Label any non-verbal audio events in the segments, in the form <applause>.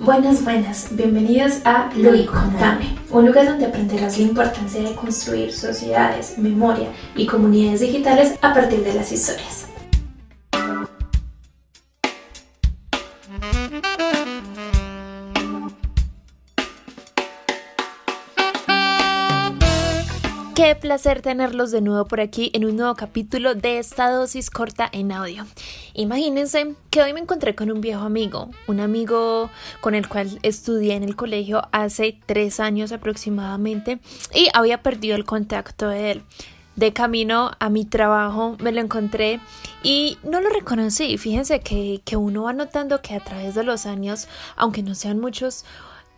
Buenas, buenas, bienvenidos a Luis Contame, un lugar donde aprenderás la importancia de construir sociedades, memoria y comunidades digitales a partir de las historias. Qué placer tenerlos de nuevo por aquí en un nuevo capítulo de esta dosis corta en audio. Imagínense que hoy me encontré con un viejo amigo, un amigo con el cual estudié en el colegio hace tres años aproximadamente y había perdido el contacto de él. De camino a mi trabajo me lo encontré y no lo reconocí. Fíjense que, que uno va notando que a través de los años, aunque no sean muchos,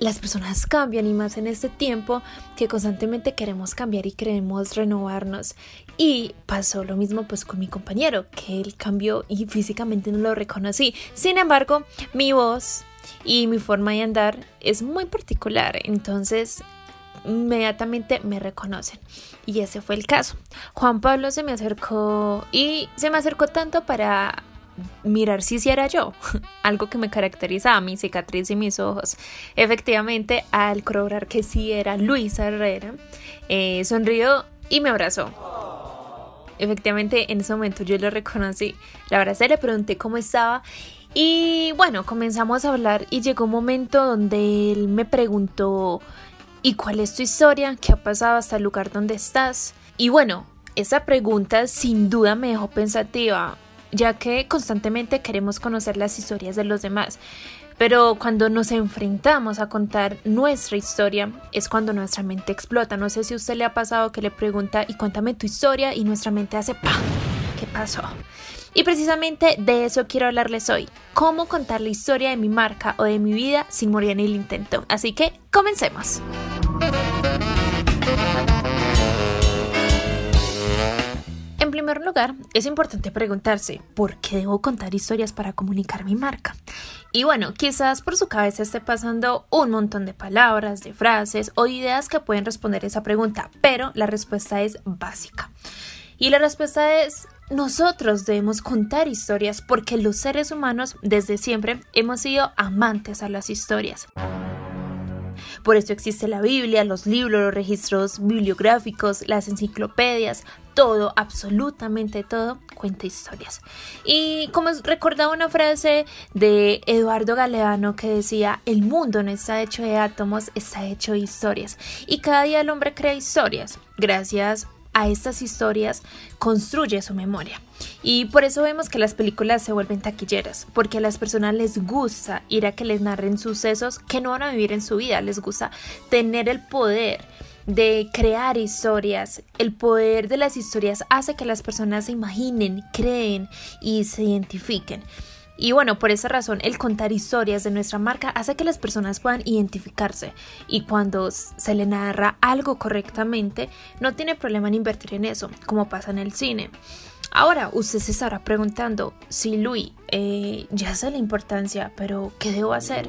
las personas cambian y más en este tiempo que constantemente queremos cambiar y queremos renovarnos. Y pasó lo mismo pues con mi compañero, que él cambió y físicamente no lo reconocí. Sin embargo, mi voz y mi forma de andar es muy particular, entonces inmediatamente me reconocen. Y ese fue el caso. Juan Pablo se me acercó y se me acercó tanto para mirar si era yo, <laughs> algo que me caracterizaba, mi cicatriz y mis ojos. Efectivamente, al corroborar que sí era Luisa Herrera, eh, sonrió y me abrazó. Efectivamente, en ese momento yo lo reconocí, la abracé, le pregunté cómo estaba y bueno, comenzamos a hablar y llegó un momento donde él me preguntó, ¿y cuál es tu historia? ¿Qué ha pasado hasta el lugar donde estás? Y bueno, esa pregunta sin duda me dejó pensativa ya que constantemente queremos conocer las historias de los demás. Pero cuando nos enfrentamos a contar nuestra historia es cuando nuestra mente explota. No sé si a usted le ha pasado que le pregunta y cuéntame tu historia y nuestra mente hace ¡pam! ¿Qué pasó? Y precisamente de eso quiero hablarles hoy. Cómo contar la historia de mi marca o de mi vida sin morir en el intento. Así que comencemos. Primer lugar, es importante preguntarse por qué debo contar historias para comunicar mi marca. Y bueno, quizás por su cabeza esté pasando un montón de palabras, de frases o ideas que pueden responder esa pregunta, pero la respuesta es básica. Y la respuesta es nosotros debemos contar historias porque los seres humanos desde siempre hemos sido amantes a las historias. Por eso existe la Biblia, los libros, los registros bibliográficos, las enciclopedias, todo, absolutamente todo, cuenta historias. Y como recordaba una frase de Eduardo Galeano que decía, el mundo no está hecho de átomos, está hecho de historias. Y cada día el hombre crea historias, gracias a estas historias construye su memoria. Y por eso vemos que las películas se vuelven taquilleras, porque a las personas les gusta ir a que les narren sucesos que no van a vivir en su vida, les gusta tener el poder de crear historias. El poder de las historias hace que las personas se imaginen, creen y se identifiquen. Y bueno, por esa razón, el contar historias de nuestra marca hace que las personas puedan identificarse. Y cuando se le narra algo correctamente, no tiene problema en invertir en eso, como pasa en el cine. Ahora, usted se estará preguntando, sí, Luis, eh, ya sé la importancia, pero ¿qué debo hacer?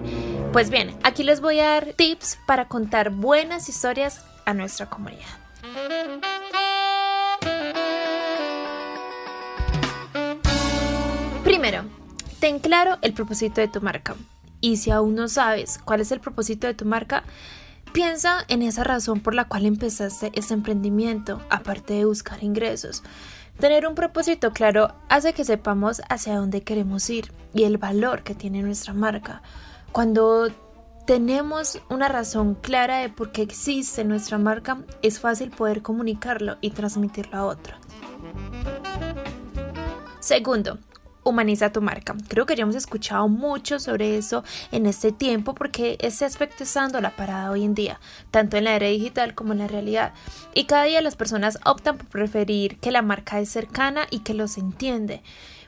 Pues bien, aquí les voy a dar tips para contar buenas historias a nuestra comunidad. Ten claro el propósito de tu marca. Y si aún no sabes cuál es el propósito de tu marca, piensa en esa razón por la cual empezaste este emprendimiento, aparte de buscar ingresos. Tener un propósito claro hace que sepamos hacia dónde queremos ir y el valor que tiene nuestra marca. Cuando tenemos una razón clara de por qué existe nuestra marca, es fácil poder comunicarlo y transmitirlo a otros. Segundo, humaniza tu marca. Creo que ya hemos escuchado mucho sobre eso en este tiempo porque ese aspecto está dando la parada hoy en día, tanto en la era digital como en la realidad. Y cada día las personas optan por preferir que la marca es cercana y que los entiende.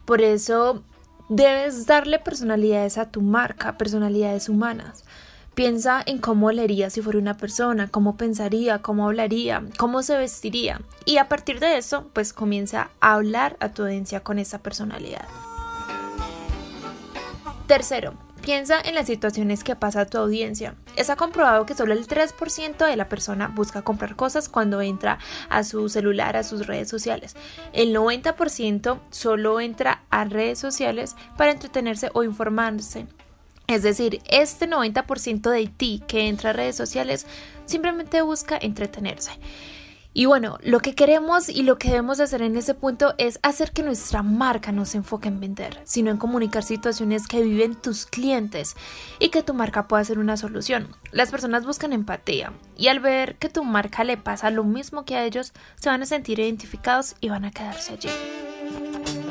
Por eso debes darle personalidades a tu marca, personalidades humanas. Piensa en cómo leería si fuera una persona, cómo pensaría, cómo hablaría, cómo se vestiría. Y a partir de eso, pues comienza a hablar a tu audiencia con esa personalidad. Tercero, piensa en las situaciones que pasa tu audiencia. Está comprobado que solo el 3% de la persona busca comprar cosas cuando entra a su celular, a sus redes sociales. El 90% solo entra a redes sociales para entretenerse o informarse. Es decir, este 90% de ti que entra a redes sociales simplemente busca entretenerse. Y bueno, lo que queremos y lo que debemos hacer en ese punto es hacer que nuestra marca no se enfoque en vender, sino en comunicar situaciones que viven tus clientes y que tu marca pueda ser una solución. Las personas buscan empatía y al ver que tu marca le pasa lo mismo que a ellos, se van a sentir identificados y van a quedarse allí.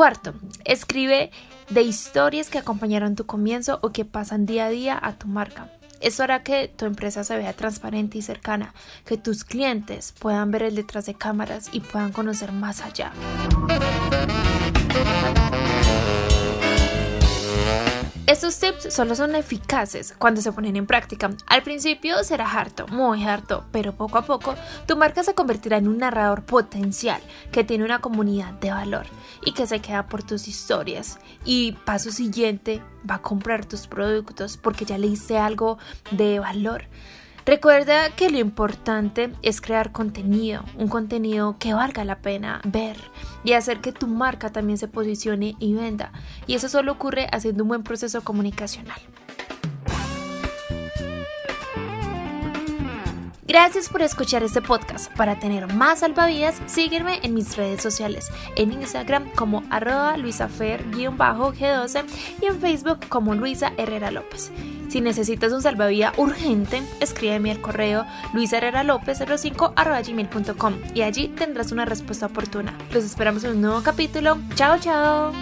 Cuarto, escribe de historias que acompañaron tu comienzo o que pasan día a día a tu marca. Esto hará que tu empresa se vea transparente y cercana, que tus clientes puedan ver el detrás de cámaras y puedan conocer más allá. Estos tips solo son eficaces cuando se ponen en práctica. Al principio será harto, muy harto, pero poco a poco tu marca se convertirá en un narrador potencial que tiene una comunidad de valor y que se queda por tus historias. Y paso siguiente, va a comprar tus productos porque ya le hice algo de valor. Recuerda que lo importante es crear contenido, un contenido que valga la pena ver y hacer que tu marca también se posicione y venda. Y eso solo ocurre haciendo un buen proceso comunicacional. Gracias por escuchar este podcast. Para tener más salvavidas, sígueme en mis redes sociales, en Instagram como arroba luisafer-g12 y en Facebook como Luisa Herrera López. Si necesitas un salvavidas urgente, escríbeme al correo luisherreralopez05 gmail.com y allí tendrás una respuesta oportuna. Los esperamos en un nuevo capítulo. Chao, chao.